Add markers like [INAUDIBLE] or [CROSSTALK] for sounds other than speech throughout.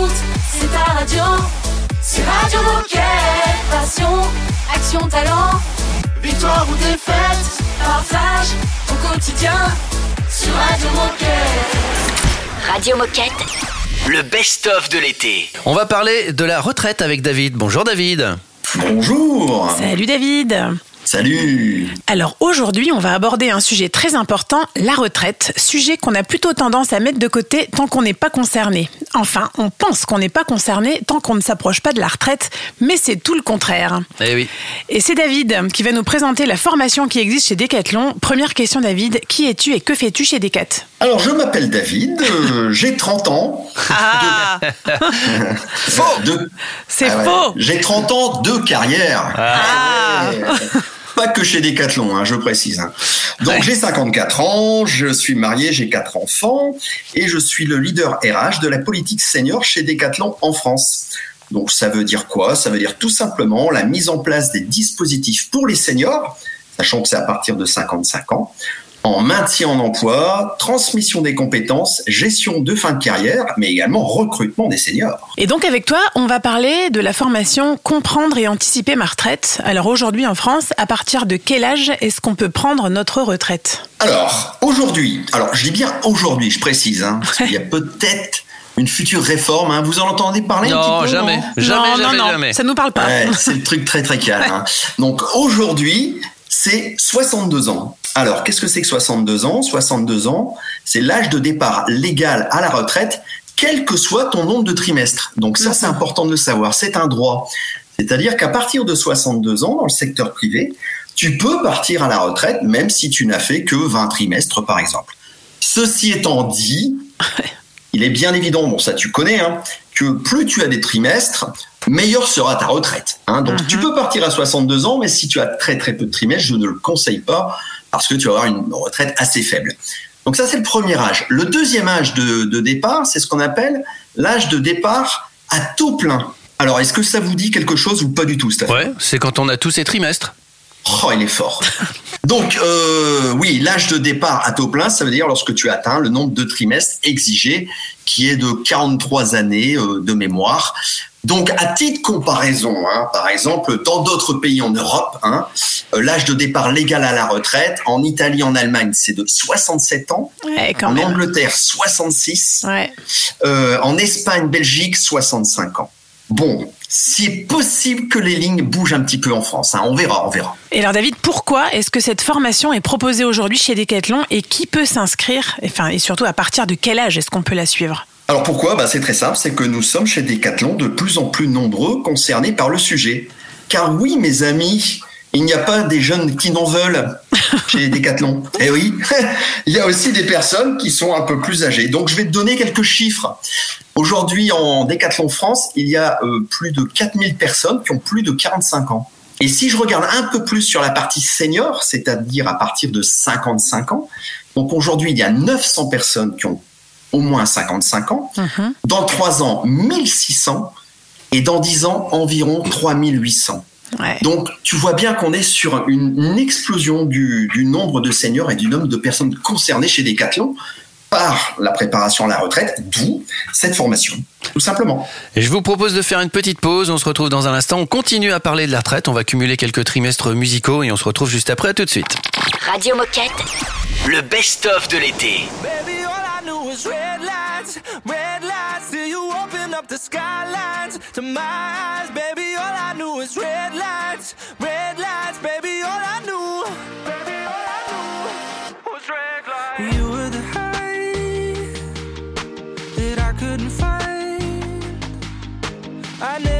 écoutes, c'est ta radio. C'est Radio Moquette. Passion, action, talent. Victoire ou défaite, partage au quotidien sur Radio Moquette. Radio Moquette. Le best-of de l'été. On va parler de la retraite avec David. Bonjour David. Bonjour. Salut David Salut. Alors aujourd'hui, on va aborder un sujet très important, la retraite, sujet qu'on a plutôt tendance à mettre de côté tant qu'on n'est pas concerné. Enfin, on pense qu'on n'est pas concerné tant qu'on ne s'approche pas de la retraite, mais c'est tout le contraire. Eh oui. Et c'est David qui va nous présenter la formation qui existe chez Decathlon. Première question David, qui es-tu et que fais-tu chez Decat? Alors, je m'appelle David, euh, [LAUGHS] j'ai 30 ans. Ah [LAUGHS] Faux de... C'est Ah ouais. faux J'ai 30 ans de carrière. Ah. Ouais. [LAUGHS] Pas que chez Decathlon, hein, je précise. hein. Donc j'ai 54 ans, je suis marié, j'ai quatre enfants et je suis le leader RH de la politique senior chez Decathlon en France. Donc ça veut dire quoi? Ça veut dire tout simplement la mise en place des dispositifs pour les seniors, sachant que c'est à partir de 55 ans, en maintien en emploi, transmission des compétences, gestion de fin de carrière, mais également recrutement des seniors. Et donc avec toi, on va parler de la formation Comprendre et anticiper ma retraite. Alors aujourd'hui en France, à partir de quel âge est-ce qu'on peut prendre notre retraite? Alors, aujourd'hui, alors je dis bien aujourd'hui, je précise, hein, parce qu'il y a peut-être une future réforme, hein, vous en entendez parler un Non, petit peu jamais. non Jamais, non, jamais, non, non, jamais. ça nous parle pas. Ouais, c'est le truc très très calme. hein. [LAUGHS] Donc aujourd'hui, c'est 62 ans. Alors, qu'est-ce que c'est que 62 ans? 62 ans, c'est l'âge de départ légal à la retraite, quel que soit ton nombre de trimestres. Donc ça, c'est important de le savoir. C'est un droit. C'est-à-dire qu'à partir de 62 ans, dans le secteur privé, tu peux partir à la retraite, même si tu n'as fait que 20 trimestres, par exemple. Ceci étant dit, il est bien évident, bon ça tu connais, hein, que plus tu as des trimestres, meilleure sera ta retraite. hein. Donc tu peux partir à 62 ans, mais si tu as très très peu de trimestres, je ne le conseille pas parce que tu vas avoir une retraite assez faible. Donc ça c'est le premier âge. Le deuxième âge de, de départ, c'est ce qu'on appelle l'âge de départ à taux plein. Alors est-ce que ça vous dit quelque chose ou pas du tout, Stéphane? Ouais, c'est quand on a tous ces trimestres. Oh, il est fort. [LAUGHS] Donc, euh, oui, l'âge de départ à taux plein, ça veut dire lorsque tu atteins le nombre de trimestres exigé, qui est de 43 années euh, de mémoire. Donc, à titre de comparaison, hein, par exemple, dans d'autres pays en Europe, hein, euh, l'âge de départ légal à la retraite, en Italie, en Allemagne, c'est de 67 ans, Ouais, quand en même. Angleterre, 66, Ouais. euh, en Espagne, Belgique, 65 ans. Bon, c'est possible que les lignes bougent un petit peu en France. hein, on verra, on verra. Et alors David, pourquoi est-ce que cette formation est proposée aujourd'hui chez Decathlon et qui peut s'inscrire Enfin, et surtout à partir de quel âge est-ce qu'on peut la suivre? Alors pourquoi? Bah C'est très simple, c'est que nous sommes chez Decathlon de plus en plus nombreux concernés par le sujet. Car oui, mes amis, il n'y a pas des jeunes qui n'en veulent chez [LAUGHS] Decathlon. Eh oui, [LAUGHS] il y a aussi des personnes qui sont un peu plus âgées. Donc je vais te donner quelques chiffres. Aujourd'hui, en Decathlon France, il y a euh, plus de 4000 personnes qui ont plus de 45 ans. Et si je regarde un peu plus sur la partie senior, c'est-à-dire à partir de 55 ans, donc aujourd'hui, il y a 900 personnes qui ont au moins 55 ans. Dans 3 ans, 1600. Et dans 10 ans, environ 3800. Ouais. Donc, tu vois bien qu'on est sur une, une explosion du, du nombre de seniors et du nombre de personnes concernées chez Decathlon par la préparation à la retraite, d'où cette formation, tout simplement. Et je vous propose de faire une petite pause. On se retrouve dans un instant. On continue à parler de la retraite. On va cumuler quelques trimestres musicaux et on se retrouve juste après. À tout de suite. Radio Moquette. Le best-of de l'été. Baby, all I knew was red lights, I never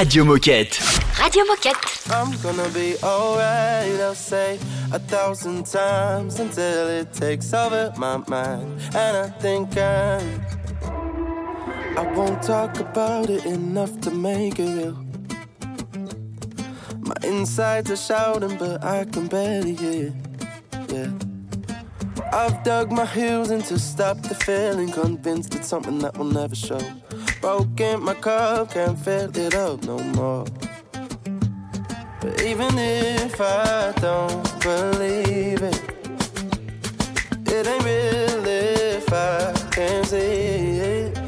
Radio Moquette. Radio Moquette. I'm gonna be alright, I'll say a thousand times until it takes over my mind. And I think I'm, I will not talk about it enough to make it real. My insides are shouting, but I can barely hear. Yeah. I've dug my heels in to stop the feeling, convinced it's something that will never show broken, my cup can't fill it up no more. But even if I don't believe it, it ain't real if I can't see it.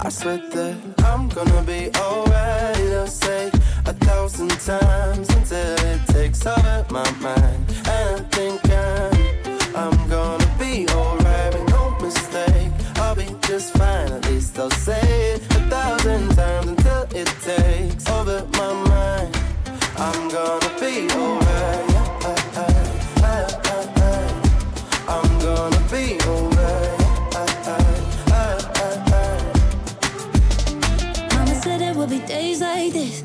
I swear that I'm gonna be alright. I'll say a thousand times until it takes over my mind. And I think I'm, I'm gonna be alright no mistake. I'll be just fine, at least I'll say it takes over my mind. I'm gonna be alright. I'm gonna be alright. Mama said there will be days like this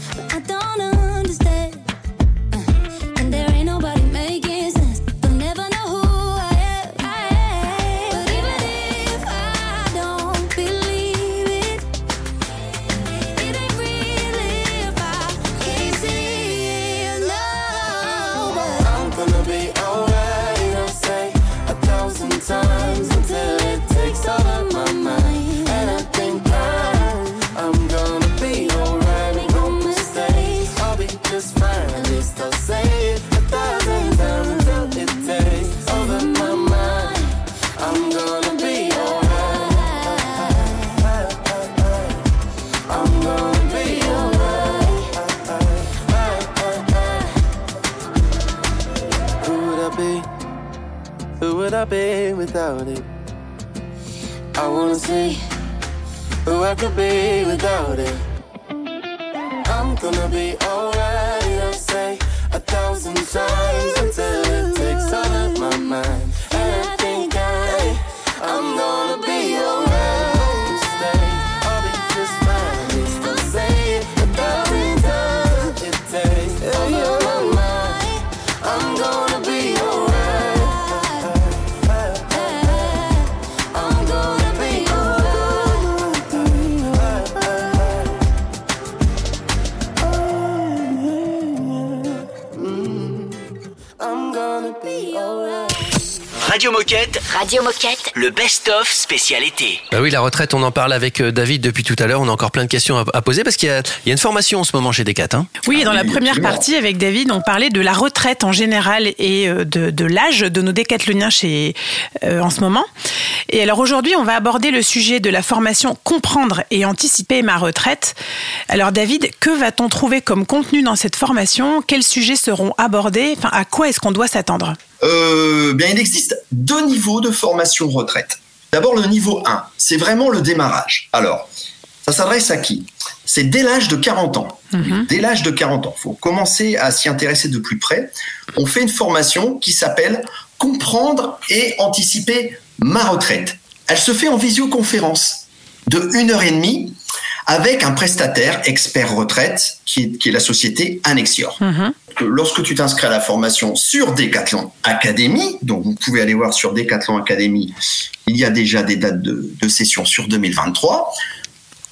about it. Radio Moquette. Le best-of spécial été. Bah oui, la retraite, on en parle avec euh, David depuis tout à l'heure. On a encore plein de questions à, à poser parce qu'il y, a- il y a une formation en ce moment chez Decat. Hein. Oui, dans la oui, première absolument. partie avec David, on parlait de la retraite en général et euh, de, de l'âge de nos décathloniens chez euh, en ce moment. Et alors aujourd'hui, on va aborder le sujet de la formation comprendre et anticiper ma retraite. Alors David, que va-t-on trouver comme contenu dans cette formation? Quels sujets seront abordés? Enfin, à quoi est-ce qu'on doit s'attendre? Euh, bien, il existe deux niveaux de formation retraite. D'abord, le niveau 1, c'est vraiment le démarrage. Alors, ça s'adresse à qui? C'est dès l'âge de 40 ans. Dès l'âge de 40 ans, il faut commencer à s'y intéresser de plus près. On fait une formation qui s'appelle Comprendre et anticiper ma retraite. Elle se fait en visioconférence de une heure et demie avec un prestataire expert retraite qui est, qui est la société Annexior. Lorsque tu t'inscris à la formation sur Decathlon Academy, donc vous pouvez aller voir sur Decathlon Academy, il y a déjà des dates de, de session sur 2023.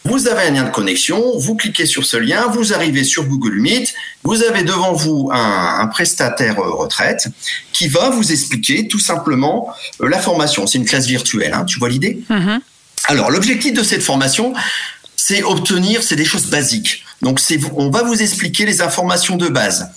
Vous avez un lien de connexion, vous cliquez sur ce lien, vous arrivez sur Google Meet, vous avez devant vous un, un prestataire euh, retraite qui va vous expliquer tout simplement euh, la formation. C'est une classe virtuelle, hein, tu vois l'idée? Alors, l'objectif de cette formation, c'est obtenir, c'est des choses basiques. Donc, on va vous expliquer les informations de base.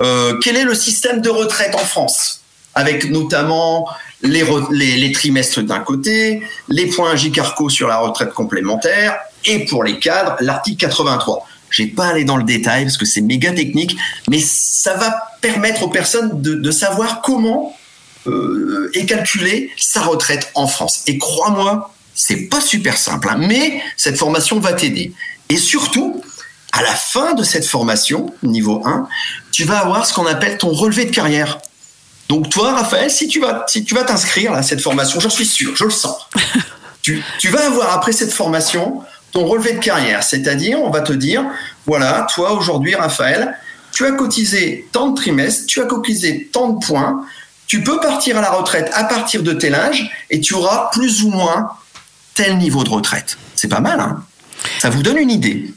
Euh, quel est le système de retraite en France? Avec notamment les, re- les, les trimestres d'un côté, les points JCARCO sur la retraite complémentaire, et pour les cadres, l'article 83. Je vais pas aller dans le détail parce que c'est méga technique, mais ça va permettre aux personnes de, savoir comment euh, est calculée sa retraite en France. Et crois-moi, c'est pas super simple, hein, mais cette formation va t'aider. Et surtout, à la fin de cette formation, niveau 1, tu vas avoir ce qu'on appelle ton relevé de carrière. Donc toi, Raphaël, si tu vas, si tu vas t'inscrire à cette formation, j'en suis sûr, je le sens. [LAUGHS] tu, tu vas avoir après cette formation ton relevé de carrière, c'est-à-dire on va te dire, voilà, toi aujourd'hui, Raphaël, tu as cotisé tant de trimestres, tu as cotisé tant de points, tu peux partir à la retraite à partir de tel âge et tu auras plus ou moins tel niveau de retraite. C'est pas mal, hein Ça vous donne une idée.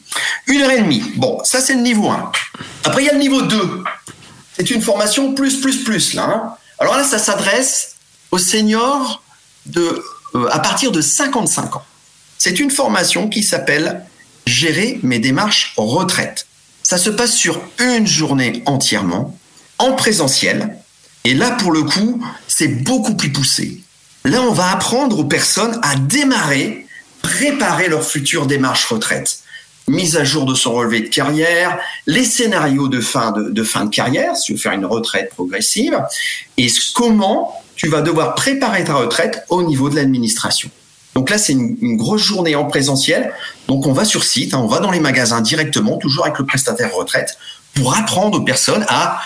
Une heure et demie. Bon, ça c'est le niveau 1. Après, il y a le niveau 2. C'est une formation plus, plus, plus, là. hein. Alors là, ça s'adresse aux seniors de, euh, à partir de 55 ans. C'est une formation qui s'appelle Gérer mes démarches retraite. Ça se passe sur une journée entièrement, en présentiel. Et là, pour le coup, c'est beaucoup plus poussé. Là, on va apprendre aux personnes à démarrer, préparer leur future démarche retraite. Mise à jour de son relevé de carrière, les scénarios de fin de, carrière, si tu veux faire une retraite progressive, et comment tu vas devoir préparer ta retraite au niveau de l'administration. Donc là, c'est une, une grosse journée en présentiel. Donc on va sur site, hein, on va dans les magasins directement, toujours avec le prestataire retraite, pour apprendre aux personnes à,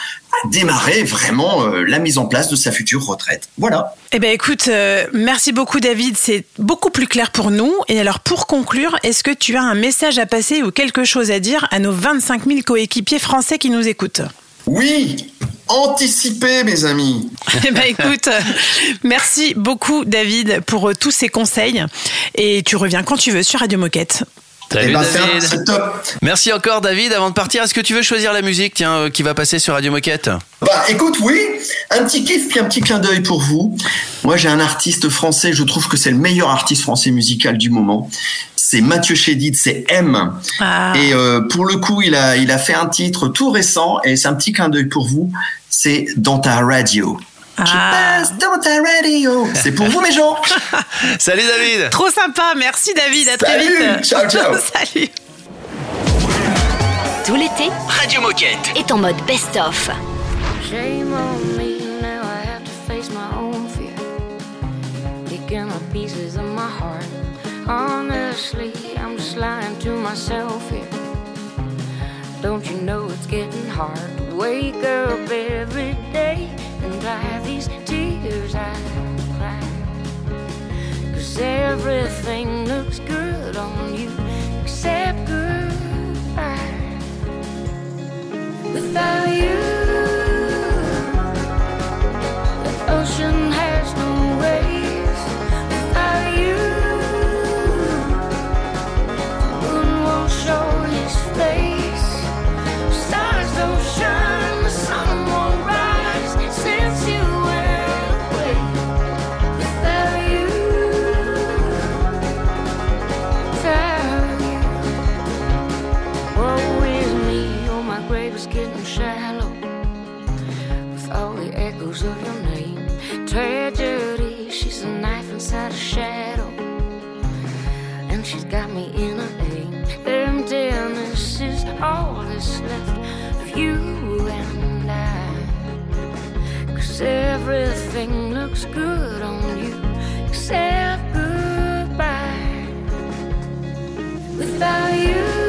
démarrer vraiment euh, la mise en place de sa future retraite. Voilà. Eh ben écoute, euh, merci beaucoup David, c'est beaucoup plus clair pour nous. Et alors pour conclure, est-ce que tu as un message à passer ou quelque chose à dire à nos 25 000 coéquipiers français qui nous écoutent? Oui, anticipez mes amis. [LAUGHS] Eh ben écoute, merci beaucoup David pour euh, tous ces conseils. Et tu reviens quand tu veux sur Radio Moquette. Salut Eh ben, David. c'est top. Merci encore David. Avant de partir, est-ce que tu veux choisir la musique tiens, euh, qui va passer sur Radio Moquette Bah écoute, oui, un petit kiff puis un petit clin d'œil pour vous. Moi j'ai un artiste français, je trouve que c'est le meilleur artiste français musical du moment. C'est Mathieu Chédid, c'est M. Ah. Et euh, pour le coup, il a, il a fait un titre tout récent et c'est un petit clin d'œil pour vous. C'est Dans ta radio. Ah. Je passe dans ta radio. C'est pour vous, mes gens. [LAUGHS] Salut, David. Trop sympa. Merci, David. À Salut. très vite. Ciao, ciao. [LAUGHS] Salut. Tout l'été, Radio Moquette est en mode best-of. Shame on me, now I have to face my own fear. Picking up pieces of my heart. Honestly, I'm just lying to myself here. Don't you know it's getting hard? To wake up every day? and dry these tears I cried. Cause everything looks good on you except goodbye. Without you. Everything looks good on you except goodbye. Without you.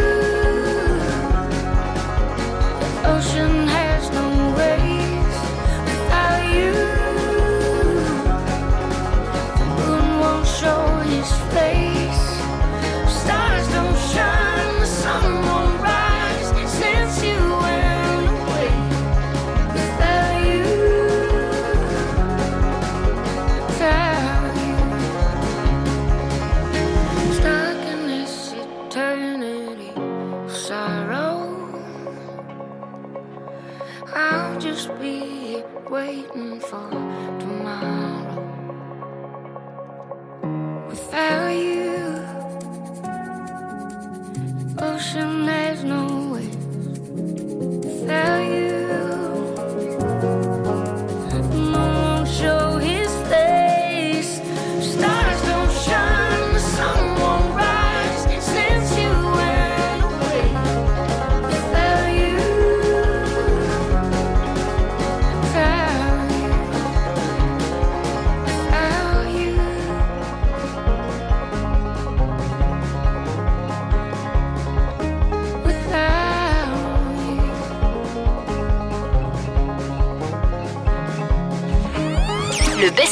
chanel's no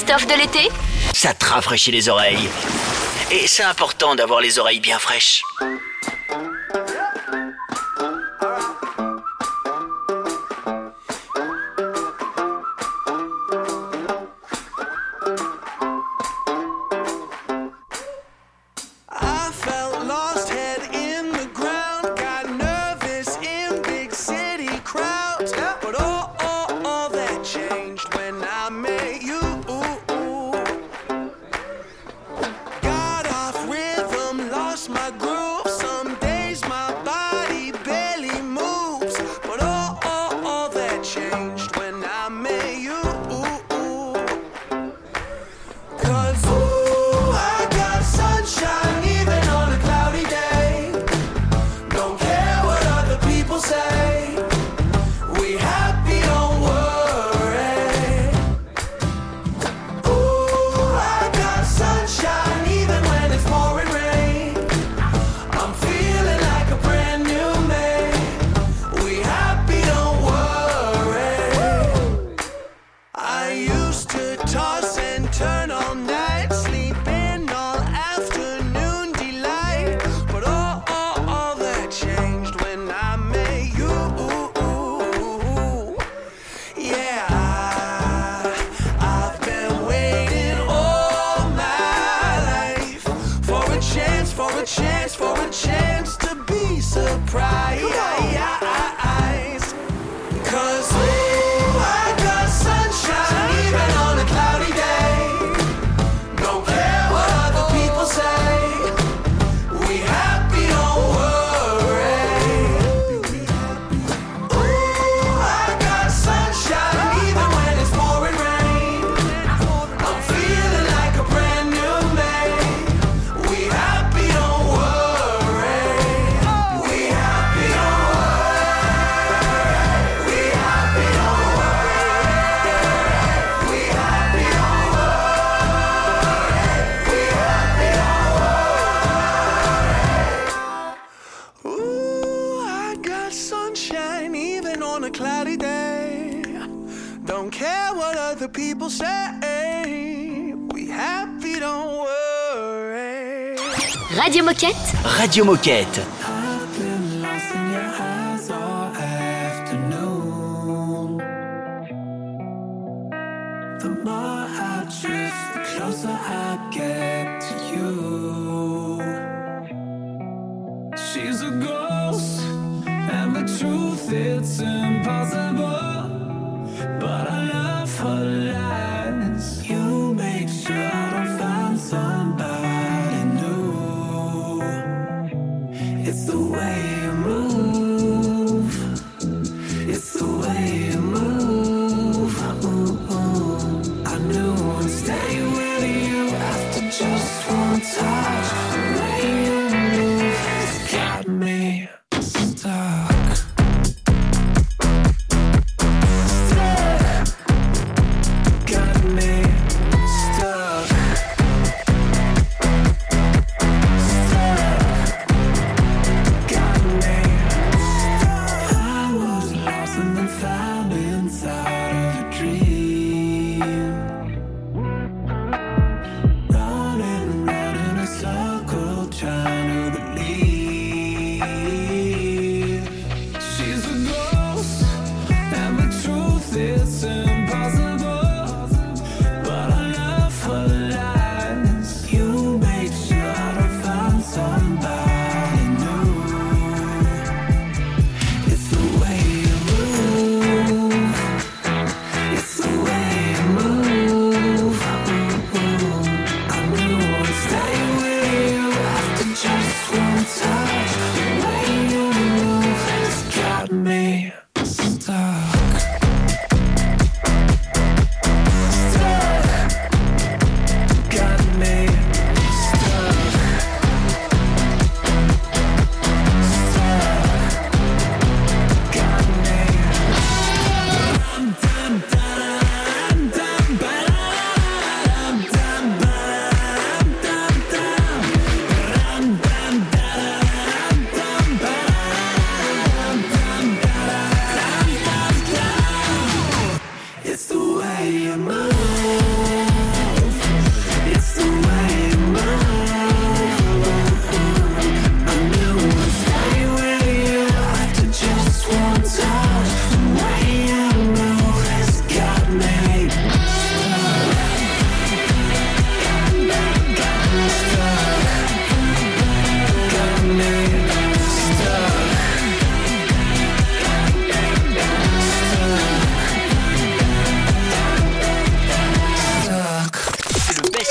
de l'été? Ça te rafraîchit les oreilles. Et c'est important d'avoir les oreilles bien fraîches. Radio Moquette.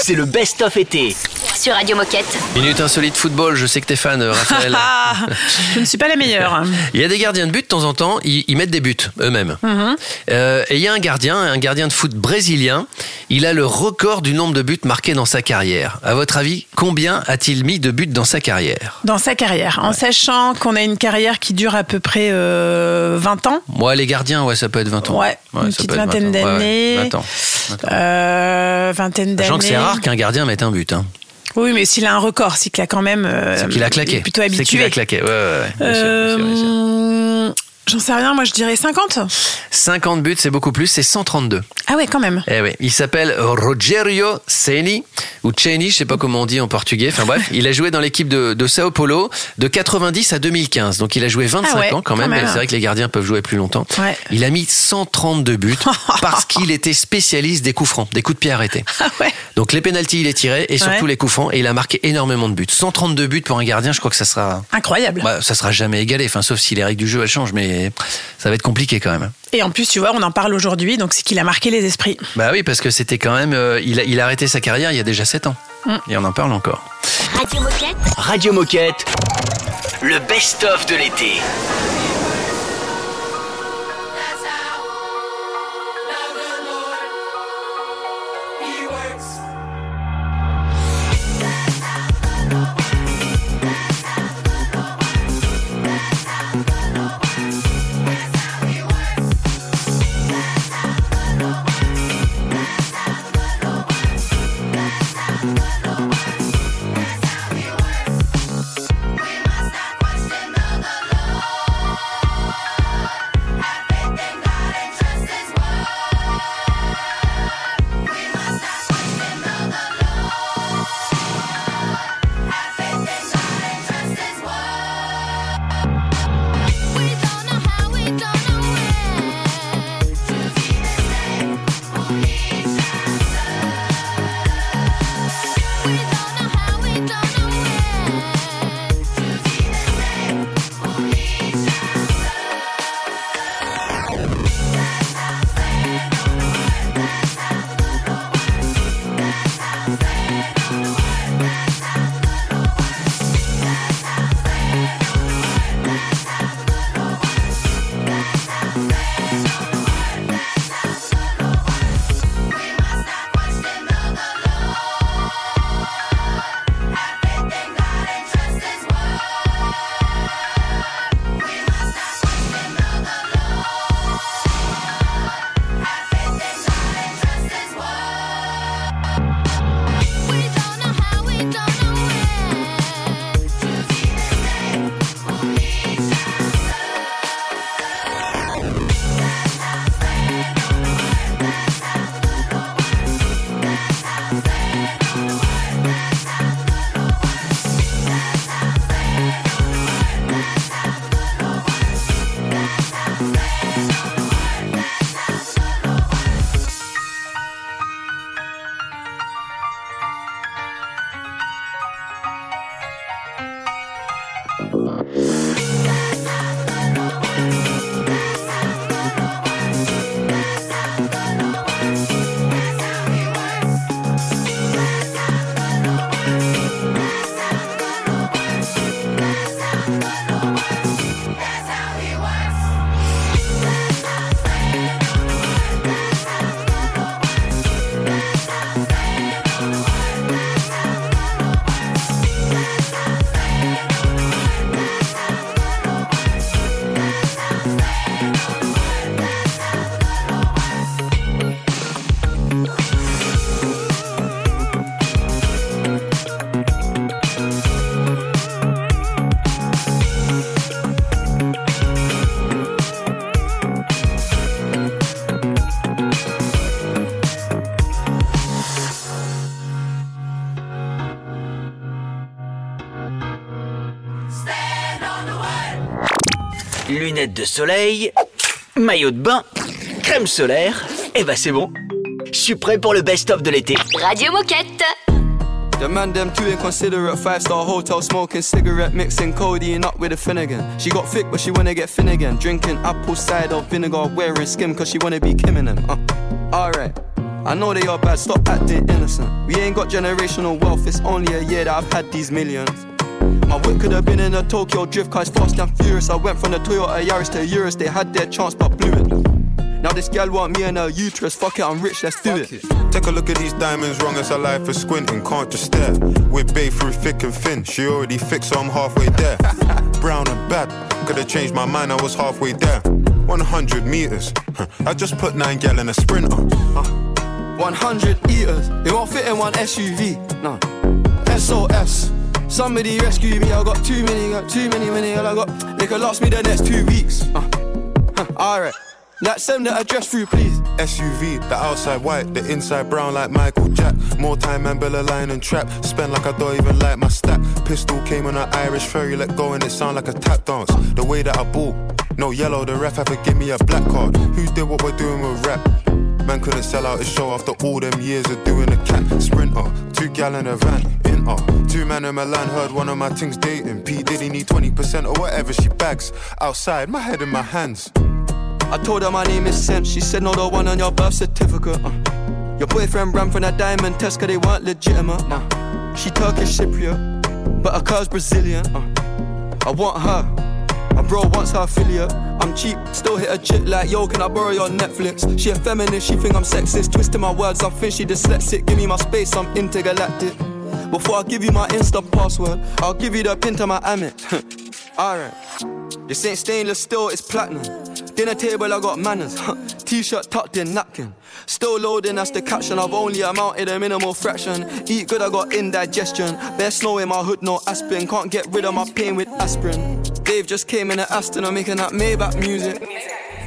C'est le best-of été. Sur Radio Moquette. Minute insolite football, je sais que t'es fan, euh, Raphaël. Ah, [LAUGHS] je ne suis pas la meilleure. Il y a des gardiens de but de temps en temps, ils, ils mettent des buts eux-mêmes. Mhm. Euh, et il y a un gardien, un gardien de foot brésilien, il a le record du nombre de buts marqués dans sa carrière. À votre avis, combien a-t-il mis de buts dans sa carrière? Dans sa carrière, en sachant qu'on a une carrière qui dure à peu près euh, 20 ans. Moi, les gardiens, ouais, ça peut être 20 ans. Ouais, une ça petite peut être 20 ans. vingtaine Ouais, ouais, d'années. 20 ans. 20 ans. Euh, vingtaine d'années. Sachant que c'est rare qu'un gardien mette un but. Hein. Oui, mais s'il a un record, c'est qu'il a quand même. euh, C'est qu'il a claqué. plutôt habitué. C'est qu'il a claqué. Ouais, ouais, ouais. Bien sûr, bien sûr, bien sûr. J'en sais rien, moi je dirais 50. 50 buts, c'est beaucoup plus, c'est 132. Ah ouais, quand même. Eh oui, il s'appelle Rogerio Ceni ou Ceni, je sais pas comment on dit en portugais. Enfin bref, il a joué dans l'équipe de, de Sao Paulo de 90 à 2015. Donc il a joué 25 Ah ouais, ans quand même. même. C'est vrai que les gardiens peuvent jouer plus longtemps. Ouais. Il a mis 132 buts [LAUGHS] parce qu'il était spécialiste des coups francs, des coups de pied arrêtés. Ah ouais. Donc les pénalties, il les tirait et surtout les coups francs et il a marqué énormément de buts. 132 buts pour un gardien, je crois que ça sera Incroyable. bah, ça sera jamais égalé, enfin sauf si les règles du jeu elles changent, mais ça va être compliqué quand même. Et en plus, tu vois, on en parle aujourd'hui, donc c'est qu'il a marqué les esprits. Bah oui, parce que c'était quand même, euh, il, a, il a arrêté sa carrière il y a déjà 7 ans. Mm. Et on en parle encore. Radio Moquette. Radio Moquette. Le best-of de l'été. Lunettes de soleil, maillot de bain, crème solaire. Et bah c'est bon. Je suis prêt pour le best-of de l'été. Radio Moquette. The man them too inconsiderate. Five star hotel smoking cigarette, mixing codeine up with a Finnegan. She got thick, but she wanna get Finnegan. Drinking apple cider vinegar, wearing skim, cause she wanna be Kim in them. Uh, Alright. I know they are bad, stop acting innocent. We ain't got generational wealth, it's only a year that I've had these millions. My whip could have been in a Tokyo drift car, it's fast and furious. I went from the Toyota Yaris to Urus, they had their chance but blew it. Now this gal want me and her uterus, fuck it, I'm rich, let's do it. Take a look at these diamonds, wrong as her life is squinting, can't just stare. We're bae through thick and thin, she already fixed, so I'm halfway there. [LAUGHS] Brown and bad, could have changed my mind, I was halfway there. 100 meters, I just put nine gal in a sprinter. 100 eaters, they won't fit in one SUV. No. SOS. Somebody rescue me, I got too many, got too many, many, all I got. They could last me the next two weeks. Uh. Huh, Alright. Like send the address through, please. SUV, the outside white, the inside brown like Michael Jack. More time and Bella line and trap. Spend like I don't even like my stack. Pistol came on an Irish ferry, let go and it sound like a tap dance. The way that I bought, no yellow, the ref to give me a black card. Who did what we're doing with rap? Man couldn't sell out his show after all them years of doing a cat sprinter. Two gal in a van, uh. Two man in Milan heard one of my things dating. P Diddy need 20% or whatever she bags. Outside, my head in my hands. I told her my name is Sam. She said, No, the one on your birth certificate. Uh. Your boyfriend ran from that diamond test cause they weren't legitimate. She Turkish Cypriot, but her car's Brazilian. Uh. I want her. My bro wants her affiliate. I'm cheap, still hit a chick like, yo, can I borrow your Netflix? She a feminist, she think I'm sexist. Twisting my words, I think she dyslexic. Give me my space, I'm intergalactic. Before I give you my Insta password, I'll give you the pin to my Amex. [LAUGHS] Alright. This ain't stainless steel, it's platinum. Dinner table, I got manners. [LAUGHS] T-shirt tucked in, napkin. Still loading, that's the caption. I've only amounted a minimal fraction. Eat good, I got indigestion. Bare snow in my hood, no aspirin. Can't get rid of my pain with aspirin. Dave just came in at Aston, I'm making that Maybach music.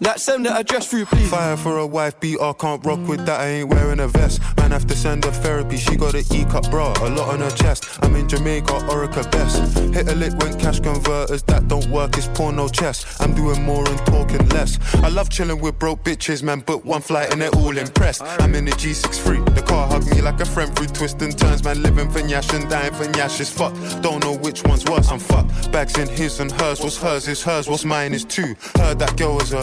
Like send that address through, please. Fire for a wife beater, can't rock with that, I ain't wearing a vest. Man, have to send her therapy, she got an E cup bra, a lot on her chest. I'm in Jamaica, Orica best. Hit a lick when cash converters, that don't work, it's porno chess. I'm doing more and talking less. I love chilling with broke bitches, man, book one flight and they're all impressed. I'm in the G63, the car hug me like a friend through twists and turns, man, living for Nyash and dying for Nyash is fuck. Don't know which one's worse, I'm fucked. Bags in his and hers, what's hers is hers, what's mine is two. Heard that girl was a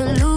absolute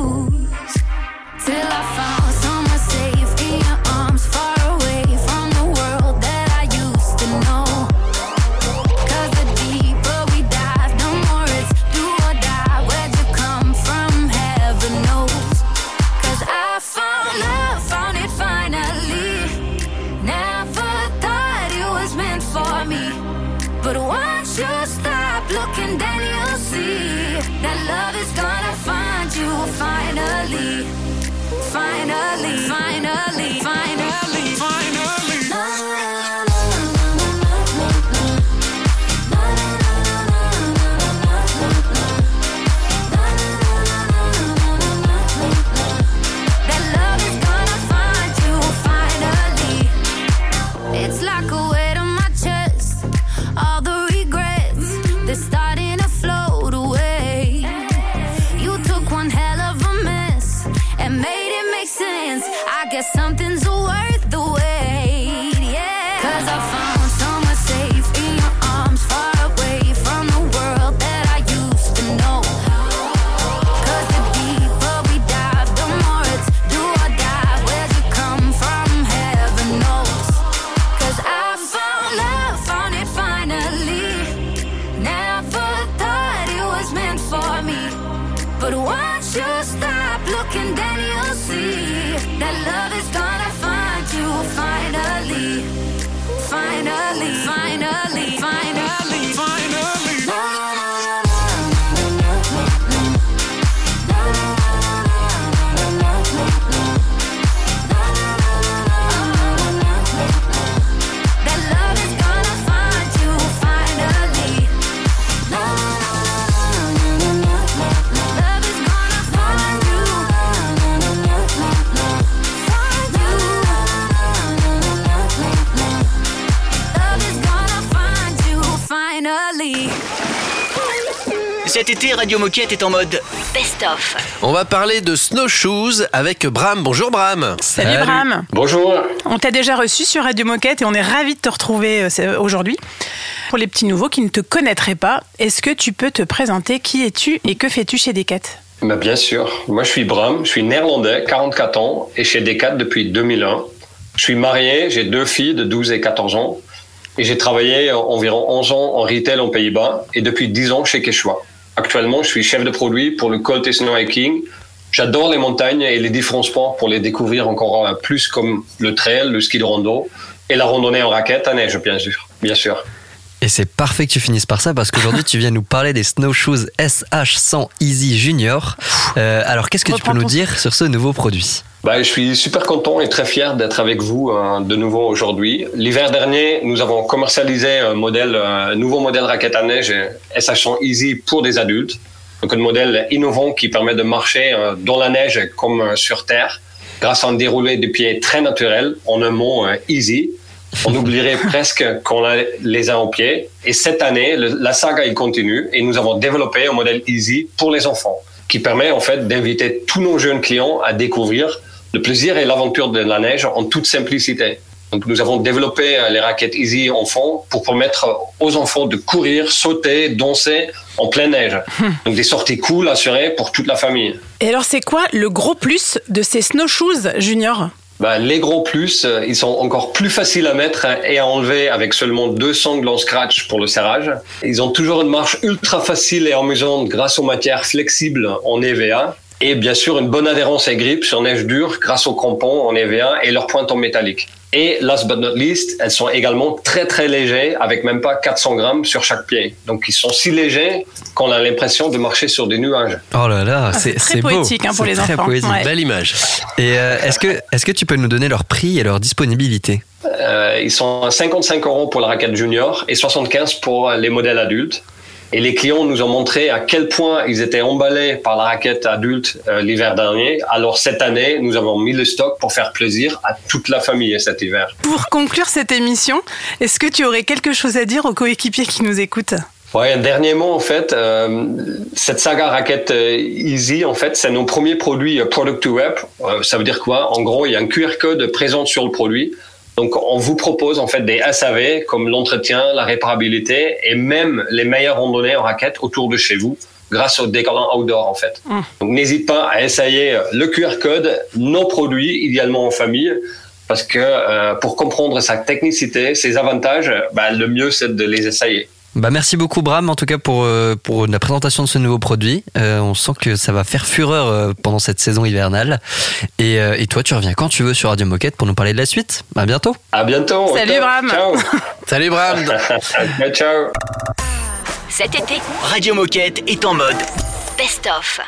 été, Radio Moquette est en mode Best of. On va parler de snowshoes avec Bram. Bonjour Bram. Salut, Bram. Bonjour. On t'a déjà reçu sur Radio Moquette et on est ravis de te retrouver euh, c'est- aujourd'hui. Pour les petits nouveaux qui ne te connaîtraient pas, est-ce que tu peux te présenter? Qui es-tu et que fais-tu chez Decat? Bah, bien sûr. Moi, je suis Bram, je suis néerlandais, 44 ans, et chez Decat depuis 2001. Je suis marié, j'ai deux filles de 12 et 14 ans, et j'ai travaillé environ 11 ans en retail aux Pays-Bas, et depuis 10 ans chez Quechua. Actuellement, je suis chef de produit pour le Colt et Snow Hiking. J'adore les montagnes et les différents sports pour les découvrir encore euh, plus comme le trail, le ski de rando et la randonnée en raquette à neige, bien sûr. Bien sûr. Et c'est parfait que tu finisses par ça parce qu'aujourd'hui tu viens nous parler des snowshoes SH100 Easy Junior. Euh, alors qu'est-ce que tu peux nous dire sur ce nouveau produit? Bah, je suis super content et très fier d'être avec vous euh, de nouveau aujourd'hui. L'hiver dernier, nous avons commercialisé un modèle, un nouveau modèle raquette à neige euh, SH100 Easy pour des adultes. Donc un modèle innovant qui permet de marcher euh, dans la neige comme euh, sur terre grâce à un déroulé de pieds très naturel, en un mot euh, easy. On oublierait [LAUGHS] presque qu'on a les a en pied. Et cette année, le- la saga il continue et nous avons développé un modèle easy pour les enfants qui permet en fait d'inviter tous nos jeunes clients à découvrir le plaisir et l'aventure de la neige en toute simplicité. Donc nous avons développé euh, les raquettes Easy enfants pour permettre aux enfants de courir, sauter, danser en pleine neige. [LAUGHS] Donc des sorties cool assurées pour toute la famille. Et alors, c'est quoi le gros plus de ces snowshoes junior? Ben, les gros plus, euh, ils sont encore plus faciles à mettre et à enlever avec seulement deux sangles en scratch pour le serrage. Ils ont toujours une marche ultra facile et amusante grâce aux matières flexibles en EVA. Et bien sûr, une bonne adhérence et grippe sur neige dure grâce aux crampons en EVA et leurs pointes en métallique. Et last but not least, elles sont également très très légers avec même pas 400 grammes sur chaque pied. Donc ils sont si légers qu'on a l'impression de marcher sur des nuages. Oh là là, Ah, c'est c'est très c'est beau. poétique, hein, pour C'est les très enfants. poétique. Ouais. Belle image. Et euh, est-ce que, est que tu peux nous donner leur prix et leur disponibilité? Euh, ils sont à 55 euros pour la raquette junior et 75 pour les modèles adultes. Et les clients nous ont montré à quel point ils étaient emballés par la raquette adulte euh, l'hiver dernier. Alors cette année, nous avons mis le stock pour faire plaisir à toute la famille cet hiver. Pour conclure cette émission, est-ce que tu aurais quelque chose à dire aux coéquipiers qui nous écoutent? Ouais, un dernier mot en fait, euh, cette saga raquette euh, Easy en fait, c'est nos premiers produits product to web. Euh, ça veut dire quoi? En gros, il y a un QR code présent sur le produit. Donc, on vous propose en fait des SAV comme l'entretien, la réparabilité et même les meilleures randonnées en raquette autour de chez vous grâce au Decathlon Outdoor en fait. Donc, n'hésite pas à essayer le QR code, nos produits, idéalement en famille, parce que euh, pour comprendre sa technicité, ses avantages, bah, le mieux c'est de les essayer. Bah merci beaucoup Bram en tout cas pour, euh, pour la présentation de ce nouveau produit. Euh, on sent que ça va faire fureur euh, pendant cette saison hivernale. Et, et toi tu reviens quand tu veux sur Radio Moquette pour nous parler de la suite. À bientôt. À bientôt. Salut. Bram. Ciao. [LAUGHS] Salut Bram. ciao, ciao. Cet été, Radio Moquette est en mode Best of.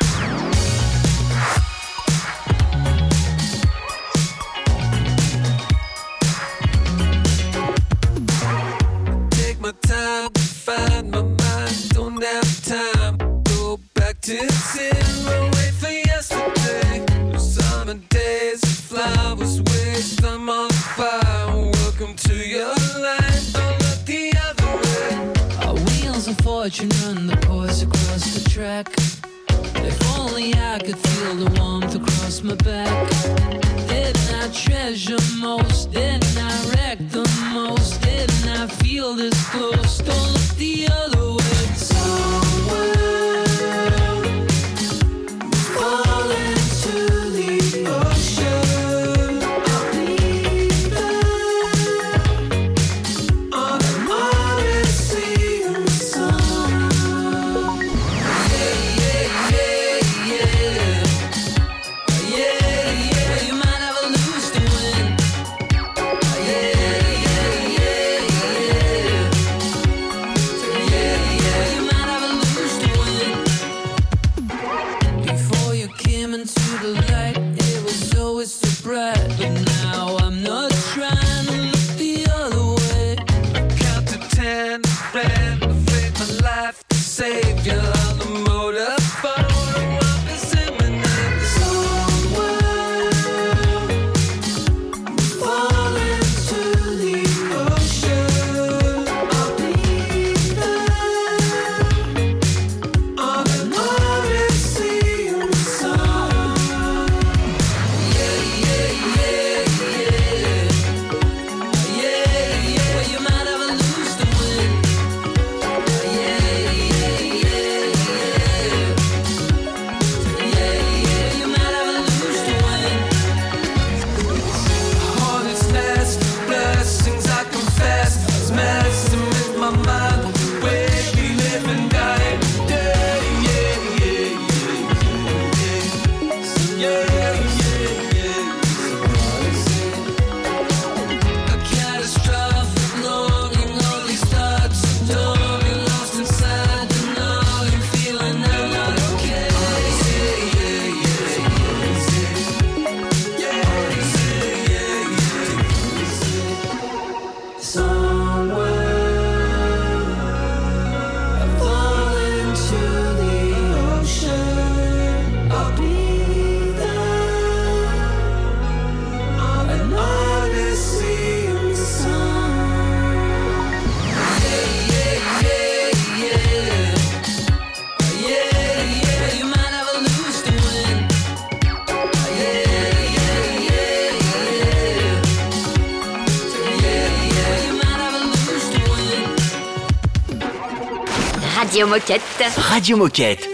Moquette. Radio Moquette.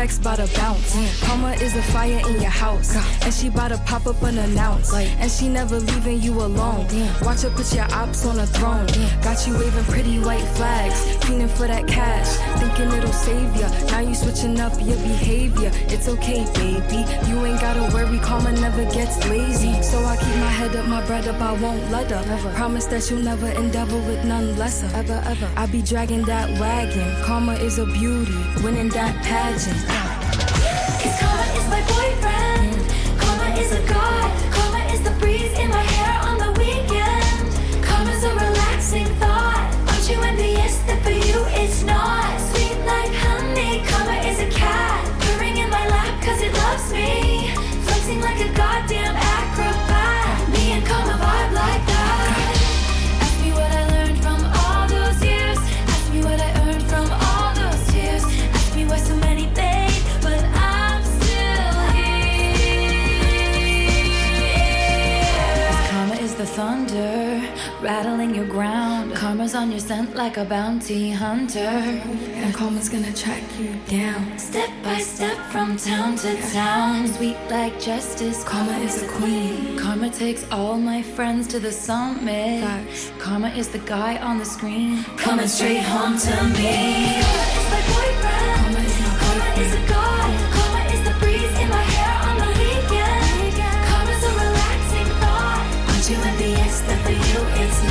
Checks by the bounce. Karma is a fire in your house. And she bout to pop up unannounced. And she never leaving you alone. Watch her put your ops on a throne. Got you waving pretty white flags. Feeling for that cash. Thinking it'll save ya. Now you switching up your behavior. It's okay, baby. You ain't gotta worry. Karma never gets lazy. So I keep my head up, my bread up. I won't let her. Promise that you'll never endeavor with none lesser. Ever, ever. I be dragging that wagon. Karma is a beauty. Winning that pageant. Me. Flexing like a goddamn on your scent like a bounty hunter. And karma's gonna track you down. Step by step from town to town. Sweet like justice, karma is a queen. Karma takes all my friends to the summit. Karma is the guy on the screen. Coming straight home to me. Karma is my boyfriend. Karma is my Karma is a god. Karma is the breeze in my hair on the weekend. Karma's a relaxing thought. Aren't you envious that for you it's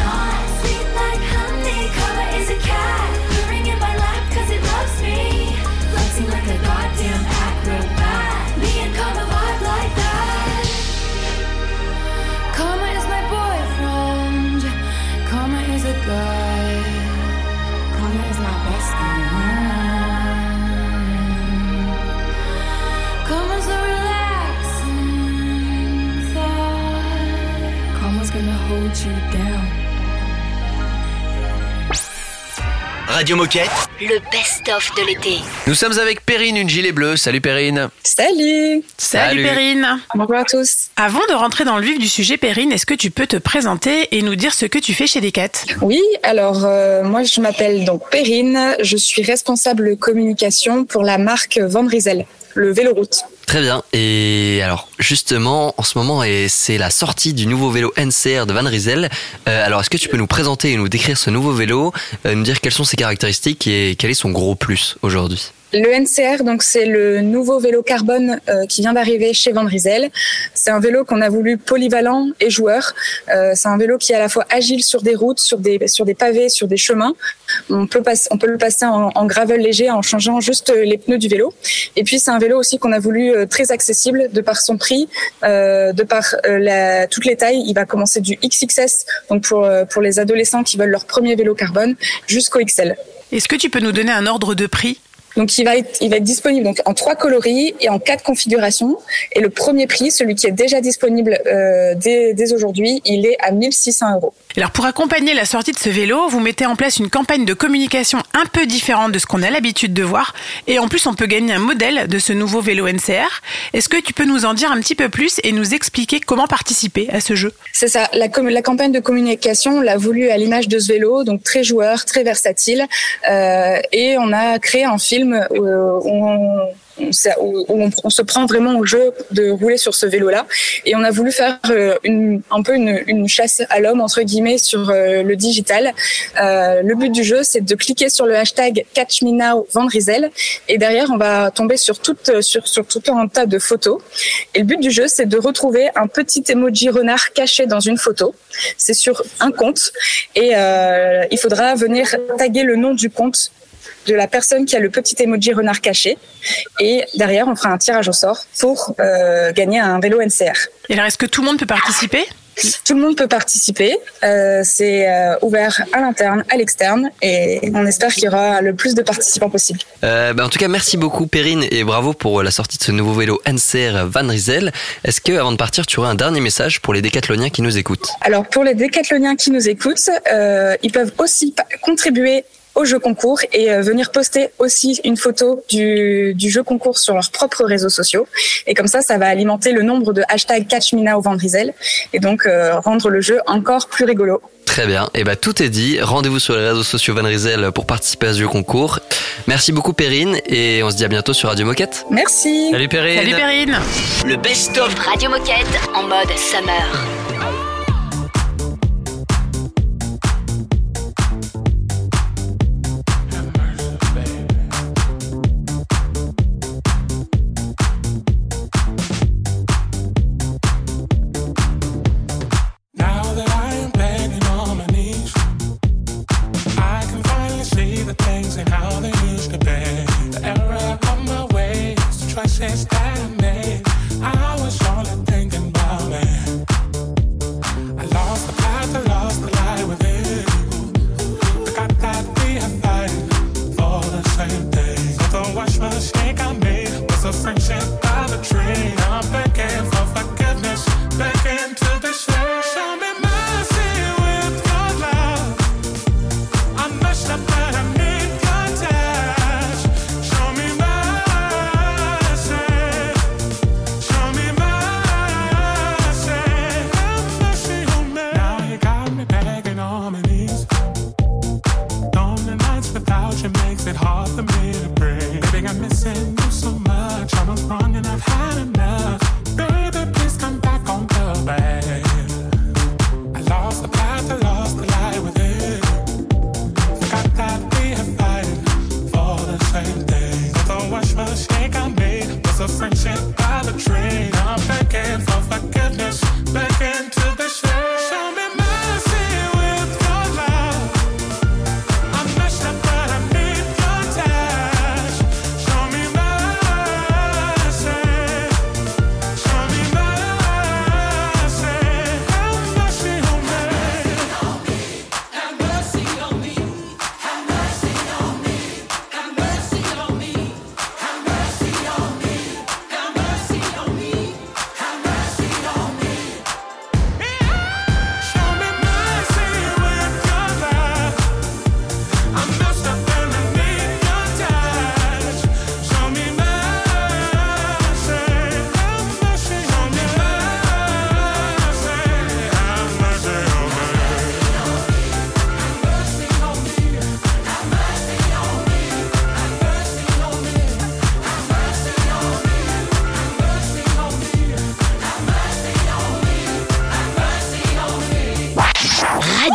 Radio Moquette. Le best-of de l'été. Nous sommes avec Perrine, une gilet bleue. Salut Perrine. Salut Salut. Salut Perrine Bonjour à tous Avant de rentrer dans le vif du sujet, Perrine, est-ce que tu peux te présenter et nous dire ce que tu fais chez Decat? Oui, alors euh, moi je m'appelle donc Perrine, je suis responsable communication pour la marque Van le vélo route. Très bien. Et alors, justement, en ce moment, c'est la sortie du nouveau vélo NCR de Van Rysel. Euh, alors, est-ce que tu peux nous présenter et nous décrire ce nouveau vélo, euh, nous dire quelles sont ses caractéristiques et quel est son gros plus aujourd'hui? Le NCR, donc c'est le nouveau vélo carbone euh, qui vient d'arriver chez Van. C'est un vélo qu'on a voulu polyvalent et joueur. Euh, c'est un vélo qui est à la fois agile sur des routes, sur des sur des pavés, sur des chemins. On peut passer, on peut le passer en, en gravel léger en changeant juste les pneus du vélo. Et puis c'est un vélo aussi qu'on a voulu euh, très accessible de par son prix, euh, de par euh, la, toutes les tailles. Il va commencer du XXS, donc pour euh, pour les adolescents qui veulent leur premier vélo carbone, jusqu'au XL. Est-ce que tu peux nous donner un ordre de prix? Donc il va être, il va être disponible donc en trois coloris et en quatre configurations. Et le premier prix, celui qui est déjà disponible euh, dès, dès aujourd'hui, il est à 1600 euros. Alors pour accompagner la sortie de ce vélo, vous mettez en place une campagne de communication un peu différente de ce qu'on a l'habitude de voir. Et en plus, on peut gagner un modèle de ce nouveau vélo NCR. Est-ce que tu peux nous en dire un petit peu plus et nous expliquer comment participer à ce jeu? C'est ça, la, campagne de communication, on l'a voulu à l'image de ce vélo, donc très joueur, très versatile. Euh, et on a créé un film euh, où on, se prend vraiment au jeu de rouler sur ce vélo-là. Et on a voulu faire euh, un peu une, chasse à l'homme, entre guillemets, sur euh, le digital. Le but du jeu, c'est de cliquer sur le hashtag Catch Me Now Van. Et derrière, on va tomber sur, tout un tas de photos. Et le but du jeu, c'est de retrouver un petit emoji renard caché dans une photo. C'est sur un compte. Et il faudra venir taguer le nom du compte de la personne qui a le petit emoji renard caché. Et derrière, on fera un tirage au sort pour euh, gagner un vélo NCR. Et alors, est-ce que tout le monde peut participer? Tout le monde peut participer. Euh, c'est euh, ouvert à l'interne, à l'externe. Et on espère qu'il y aura le plus de participants possible. Euh, bah, en tout cas, merci beaucoup Perrine et bravo pour la sortie de ce nouveau vélo NCR Van Riesel. Est-ce que avant de partir, tu aurais un dernier message pour les décathloniens qui nous écoutent? Alors pour les décathloniens qui nous écoutent, euh, ils peuvent aussi contribuer au jeu concours et euh, venir poster aussi une photo du, du jeu concours sur leurs propres réseaux sociaux. Et comme ça, ça va alimenter le nombre de hashtags Catch Me Now Van Riesel et donc euh, rendre le jeu encore plus rigolo. Très bien. Et bah tout est dit. Rendez-vous sur les réseaux sociaux Van Riesel pour participer à ce jeu concours. Merci beaucoup Perrine et on se dit à bientôt sur Radio Moquette. Merci. Salut Perrine. Salut Perrine. Le best-of Radio Moquette en mode summer.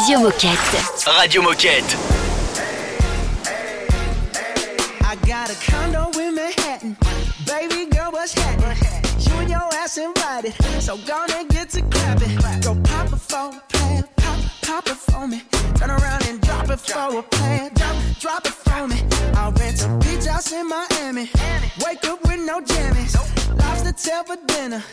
Radio Moquette. Radio Moquette. I got a condo in Manhattan. Baby girl, what's happening? You and your ass invited. So gonna get to clapping. Go pop it for a plan. Pop, pop it for me. Turn around and drop it for a plan. Drop, drop it for me. I'll rent a beach house in Miami. Wake up with no jammies. Lobster tail for dinner.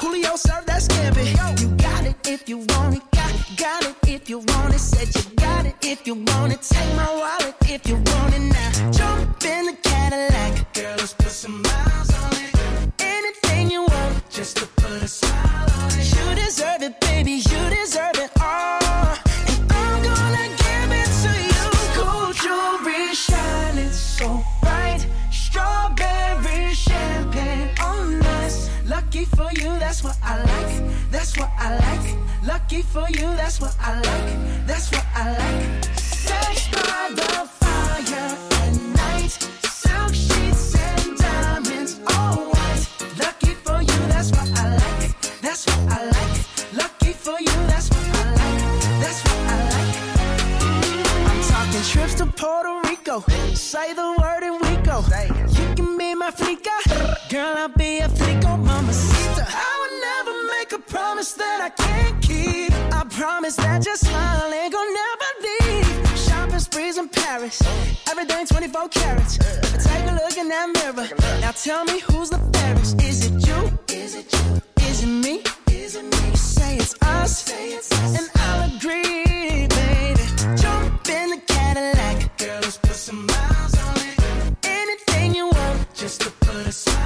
Julio served that scampi. You got it if you want it. Got, it if you want it. Said you got it if you want it. Take my wallet if you want it now. Jump in the Cadillac. Girl, let's put some miles on it. Anything you want, just to put a smile on it. You deserve it, baby. You deserve it all. And I'm gonna give it to you. Gold jewelry shining so bright. Strawberry champagne on us. Lucky for you, that's what I like. That's what I like. Lucky for you, that's what I like. That's what I like. Sex by the fire at night. Silk sheets and diamonds, all white. Lucky for you, that's what I like. That's what I like. Lucky for you, that's what I like. That's what I like. I'm talking trips to Puerto Rico. Say the word and we go. You can be my flica. Girl, I'll be a flico, mama. Sister. I would never make a promise that I can't keep. Promise that your smile ain't gonna never leave. Shopping sprees in Paris. Everything 24 carats. Take a look in that mirror. Now tell me who's the fairest. Is it you? Is it you? Is it me? Is it me? You. Say it's us. And I'll agree, baby. Jump in the Cadillac. Girl, let's put some miles on it. Anything you want. Just to put a smile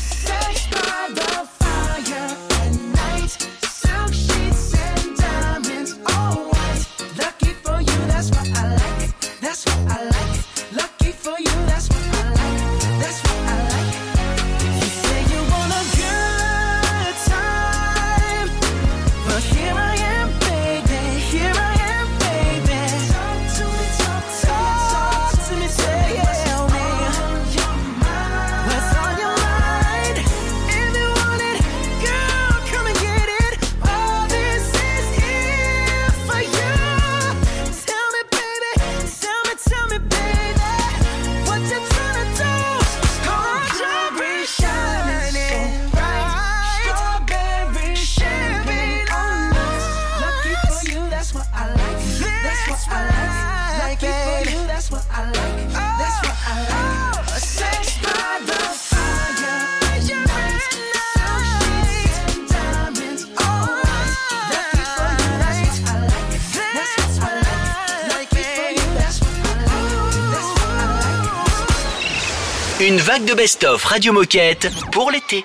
best-of Radio Moquette pour l'été.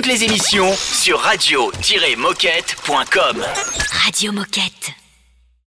toutes les émissions sur radio-moquette.com. Radio Moquette.